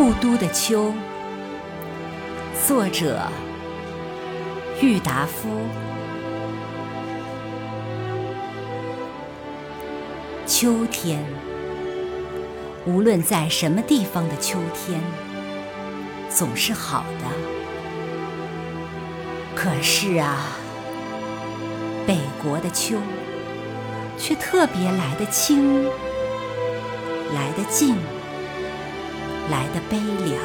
故都的秋，作者郁达夫。秋天，无论在什么地方的秋天，总是好的。可是啊，北国的秋，却特别来得清，来得静。来的悲凉，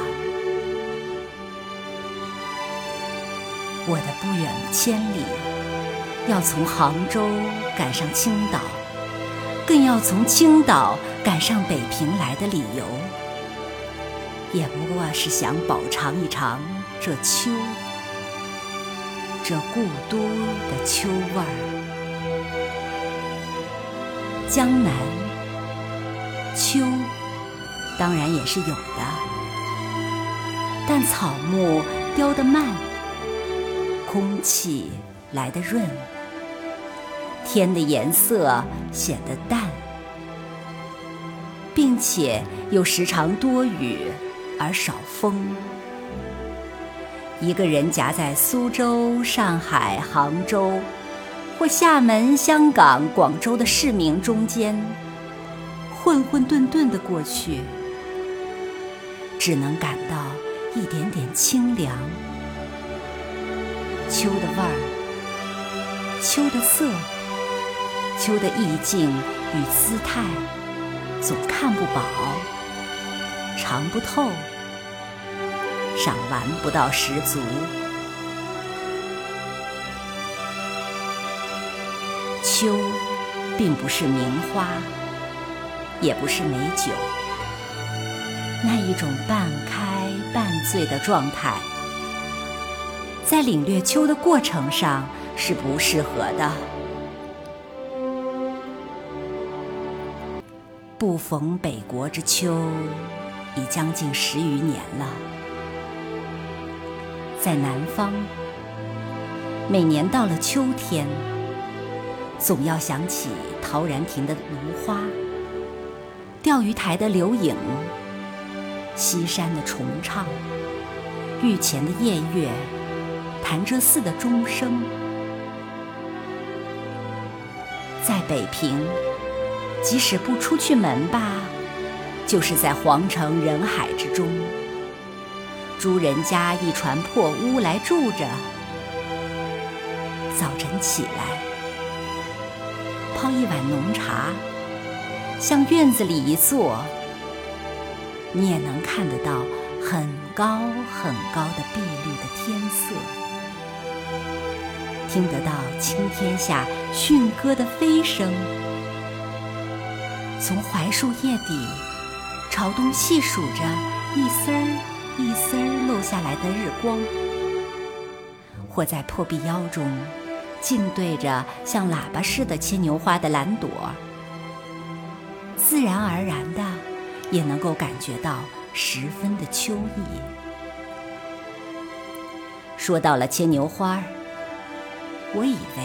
我的不远千里，要从杭州赶上青岛，更要从青岛赶上北平来的理由，也不过是想饱尝一尝这秋，这故都的秋味儿。江南秋。当然也是有的，但草木凋得慢，空气来得润，天的颜色显得淡，并且又时常多雨而少风。一个人夹在苏州、上海、杭州，或厦门、香港、广州的市民中间，混混沌沌的过去。只能感到一点点清凉，秋的味儿，秋的色，秋的意境与姿态，总看不饱，尝不透，赏玩不到十足。秋，并不是名花，也不是美酒。那一种半开半醉的状态，在领略秋的过程上是不适合的。不逢北国之秋，已将近十余年了。在南方，每年到了秋天，总要想起陶然亭的芦花，钓鱼台的柳影。西山的重唱，御前的夜月，潭柘寺的钟声，在北平，即使不出去门吧，就是在皇城人海之中，租人家一船破屋来住着，早晨起来，泡一碗浓茶，向院子里一坐。你也能看得到很高很高的碧绿的天色，听得到青天下驯鸽的飞声，从槐树叶底朝东细数着一丝儿一丝儿漏下来的日光，或在破壁腰中静对着像喇叭似的牵牛花的蓝朵，自然而然的。也能够感觉到十分的秋意。说到了牵牛花我以为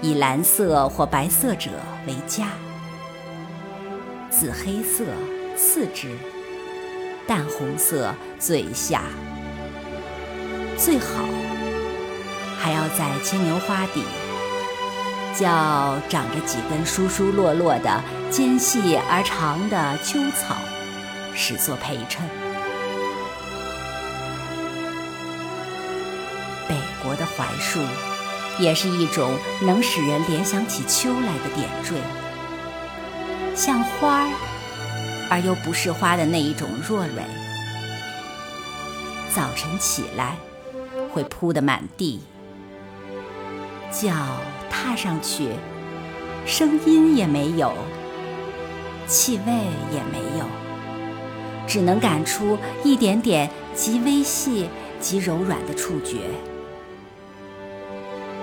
以蓝色或白色者为佳，紫黑色次之，淡红色最下，最好还要在牵牛花底，叫长着几根疏疏落落的。尖细而长的秋草，始作陪衬。北国的槐树，也是一种能使人联想起秋来的点缀，像花儿，而又不是花的那一种弱蕊。早晨起来，会铺得满地，叫踏上去，声音也没有。气味也没有，只能感出一点点极微细、极柔软的触觉。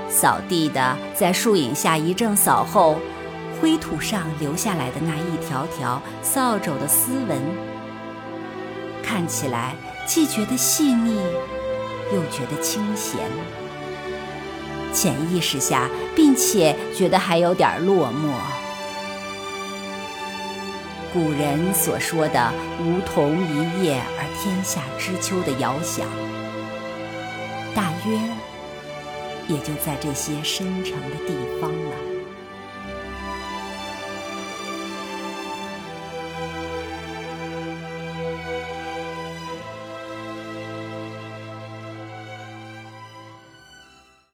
扫地的在树影下一阵扫后，灰土上留下来的那一条条扫帚的丝纹，看起来既觉得细腻，又觉得清闲。潜意识下，并且觉得还有点落寞。古人所说的“梧桐一叶而天下知秋”的遥想，大约也就在这些深沉的地方了。